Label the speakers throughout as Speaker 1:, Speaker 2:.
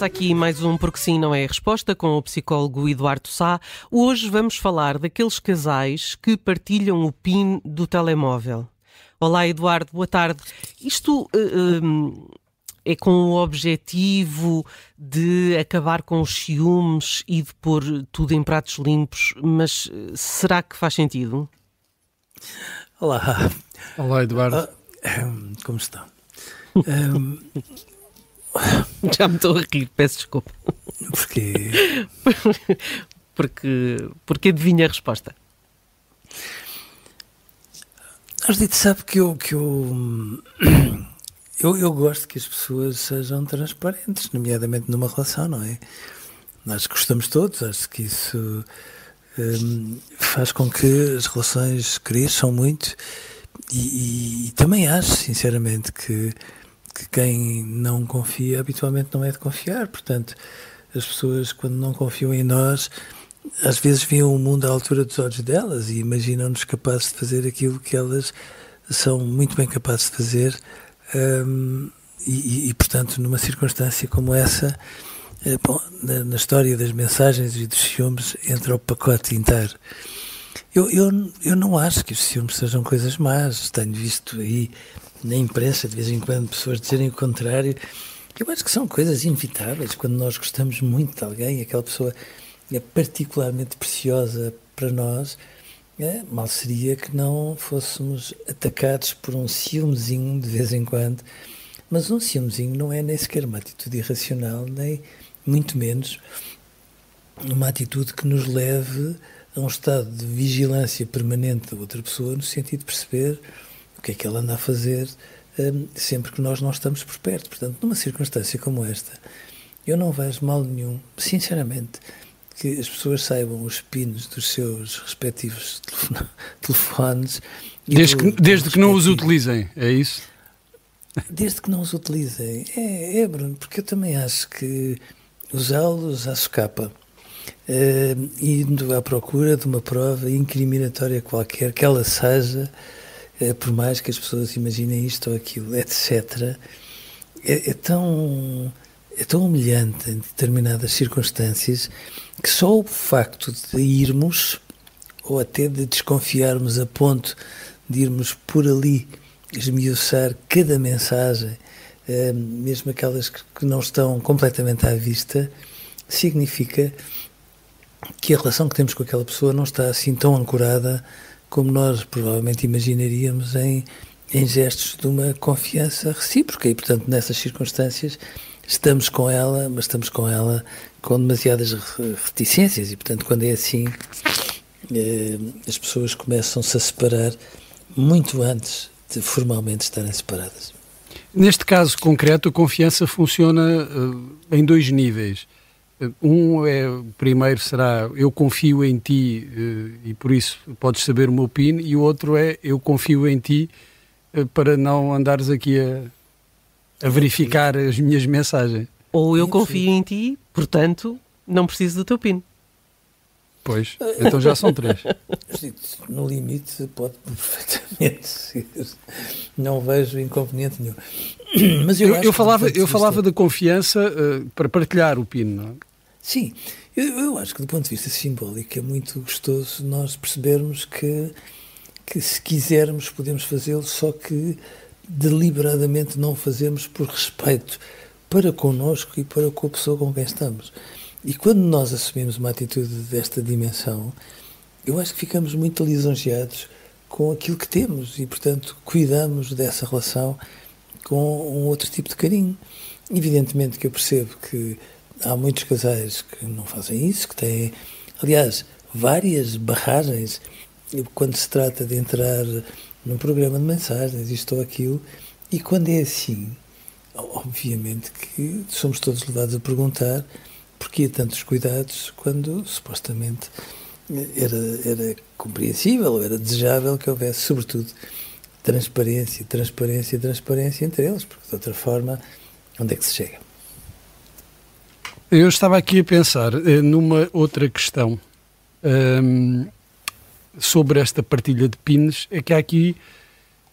Speaker 1: Começa aqui mais um Porque Sim Não É a Resposta com o psicólogo Eduardo Sá. Hoje vamos falar daqueles casais que partilham o PIN do telemóvel. Olá, Eduardo, boa tarde. Isto uh, é com o objetivo de acabar com os ciúmes e de pôr tudo em pratos limpos, mas uh, será que faz sentido?
Speaker 2: Olá.
Speaker 3: Olá, Eduardo.
Speaker 2: Uh, como estão? um,
Speaker 1: Já me estou a rir, peço desculpa.
Speaker 2: Porquê?
Speaker 1: porque, porque adivinha a resposta.
Speaker 2: Ardito sabe que eu, que eu, eu, eu gosto que as pessoas sejam transparentes, nomeadamente numa relação, não é? Nós gostamos todos, acho que isso um, faz com que as relações cresçam muito e, e, e também acho, sinceramente, que que quem não confia habitualmente não é de confiar. Portanto, as pessoas, quando não confiam em nós, às vezes veem o mundo à altura dos olhos delas e imaginam-nos capazes de fazer aquilo que elas são muito bem capazes de fazer. Um, e, e, portanto, numa circunstância como essa, eh, bom, na, na, história das mensagens e dos ciúmes, entra o pacote inteiro. Eu, eu, eu não acho que os ciúmes sejam coisas más. Tenho visto aí na imprensa, de vez em quando, pessoas dizerem o contrário. Eu acho que são coisas inevitáveis. Quando nós gostamos muito de alguém, aquela pessoa é particularmente preciosa para nós, é, mal seria que não fôssemos atacados por um ciúmezinho de vez em quando. Mas um ciúmezinho não é nem sequer uma atitude irracional, nem muito menos uma atitude que nos leve a um estado de vigilância permanente da outra pessoa, no sentido de perceber o que é que ela anda a fazer um, sempre que nós não estamos por perto. Portanto, numa circunstância como esta, eu não vejo mal nenhum, sinceramente, que as pessoas saibam os pinos dos seus respectivos telefones.
Speaker 3: Desde, do, que, desde que não os utilizem, é isso?
Speaker 2: Desde que não os utilizem. É, é Bruno, porque eu também acho que usá-los à socapa, uh, indo à procura de uma prova incriminatória qualquer, que ela seja, por mais que as pessoas imaginem isto ou aquilo, etc., é, é, tão, é tão humilhante em determinadas circunstâncias que só o facto de irmos, ou até de desconfiarmos a ponto de irmos por ali esmiuçar cada mensagem, é, mesmo aquelas que não estão completamente à vista, significa que a relação que temos com aquela pessoa não está assim tão ancorada como nós provavelmente imaginaríamos em, em gestos de uma confiança recíproca e, portanto, nessas circunstâncias estamos com ela, mas estamos com ela com demasiadas reticências e, portanto, quando é assim, eh, as pessoas começam-se a separar muito antes de formalmente estarem separadas.
Speaker 3: Neste caso concreto, a confiança funciona uh, em dois níveis. Um é, primeiro será eu confio em ti eh, e por isso podes saber o meu PIN, e o outro é eu confio em ti eh, para não andares aqui a, a verificar as minhas mensagens.
Speaker 1: Ou eu confio em ti, portanto, não preciso do teu PIN.
Speaker 3: Pois, então já são três.
Speaker 2: No limite pode perfeitamente ser. Não vejo inconveniente nenhum.
Speaker 3: Mas eu, eu, eu falava, eu falava da confiança uh, para partilhar o PIN, não é?
Speaker 2: Sim, eu, eu, acho que do ponto de vista simbólico é muito gostoso nós percebermos que, que se quisermos podemos fazê-lo, só que deliberadamente não fazemos por respeito para connosco e para com a pessoa com quem estamos. E quando nós assumimos uma atitude desta dimensão, eu acho que ficamos muito lisonjeados com aquilo que temos e, portanto, cuidamos dessa relação com um outro tipo de carinho. Evidentemente que eu percebo que há muitos casais que não fazem isso, que têm, aliás, várias barragens quando se trata de entrar num programa de mensagens, isto ou aquilo, e quando é assim, obviamente que somos todos levados a perguntar porquê tantos cuidados quando supostamente era, era compreensível, era desejável que houvesse, sobretudo, transparência, transparência, transparência entre eles, porque de outra forma, onde é que se chega?
Speaker 3: Eu estava aqui a pensar eh, numa outra questão um, ehm, sobre esta partilha de pins, é que há aqui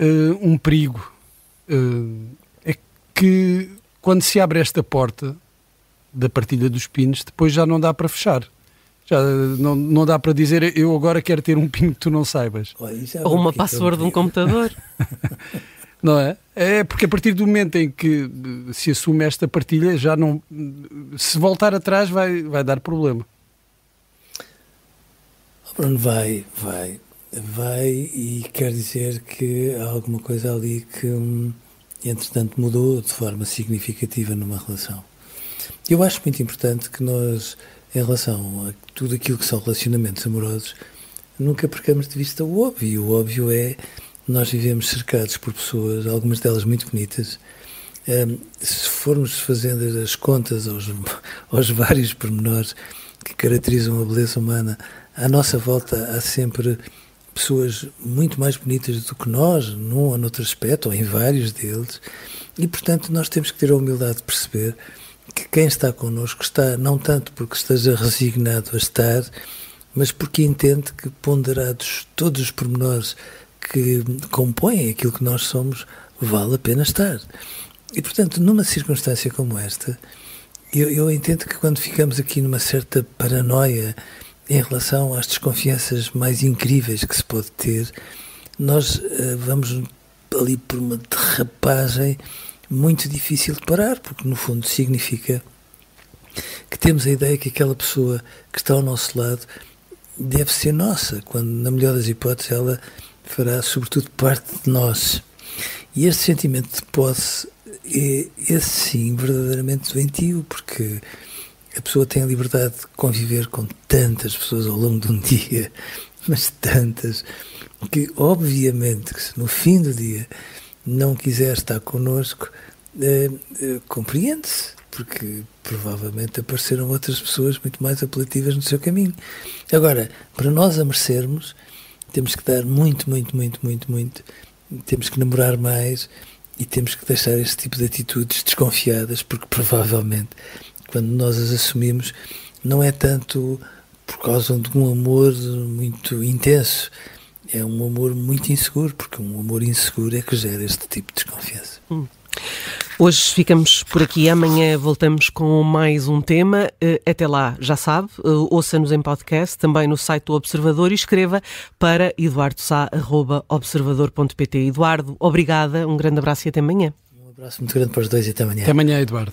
Speaker 3: uh, um perigo. Uh, é que quando se abre esta porta da partilha dos pins, depois já não dá para fechar. Já não, não dá para dizer eu agora quero ter um PIN que tu não saibas.
Speaker 1: É Ou uma password de um computador.
Speaker 3: não é? É porque a partir do momento em que se assume esta partilha, já não. Se voltar atrás, vai, vai dar problema.
Speaker 2: Bruno, vai, vai. Vai e quer dizer que há alguma coisa ali que, hum, entretanto, mudou de forma significativa numa relação. Eu acho muito importante que nós em relação a tudo aquilo que são relacionamentos amorosos, nunca percamos de vista o óbvio. O óbvio é nós vivemos cercados por pessoas, algumas delas muito bonitas. Se formos fazendo as contas aos, aos vários pormenores que caracterizam a beleza humana, à nossa volta há sempre pessoas muito mais bonitas do que nós, num ou noutro aspecto, ou em vários deles, e portanto nós temos que ter a humildade de perceber que quem está connosco está não tanto porque esteja resignado a estar, mas porque entende que ponderados todos os pormenores que compõem aquilo que nós somos, vale a pena estar. E, portanto, numa circunstância como esta, eu, eu entendo que quando ficamos aqui numa certa paranoia em relação às desconfianças mais incríveis que se pode ter, nós uh, vamos ali por uma derrapagem muito difícil de parar, porque no fundo significa que temos a ideia que aquela pessoa que está ao nosso lado deve ser nossa, quando, na melhor das hipóteses, ela fará sobretudo parte de nós. E este sentimento de posse é, esse sim, verdadeiramente doentio, porque a pessoa tem a liberdade de conviver com tantas pessoas ao longo de um dia, mas tantas, que obviamente que se no fim do dia não quiser estar connosco, eh, eh, compreende-se, porque provavelmente apareceram outras pessoas muito mais apelativas no seu caminho. Agora, para nós a merecermos, temos que dar muito, muito, muito, muito, muito, temos que namorar mais e temos que deixar este tipo de atitudes desconfiadas, porque provavelmente quando nós as assumimos, não é tanto por causa de um amor muito intenso, é um amor muito inseguro, porque um amor inseguro é que gera este tipo de desconfiança. Hum.
Speaker 1: Hoje ficamos por aqui. Amanhã voltamos com mais um tema. Eh, até lá, já sabe, eh, ouça-nos em podcast, também no site do Observador e escreva para eduardosá.observador.pt. Eduardo, obrigada, um grande abraço e até amanhã.
Speaker 2: Um abraço muito grande para os dois e até amanhã.
Speaker 3: Até amanhã, Eduardo.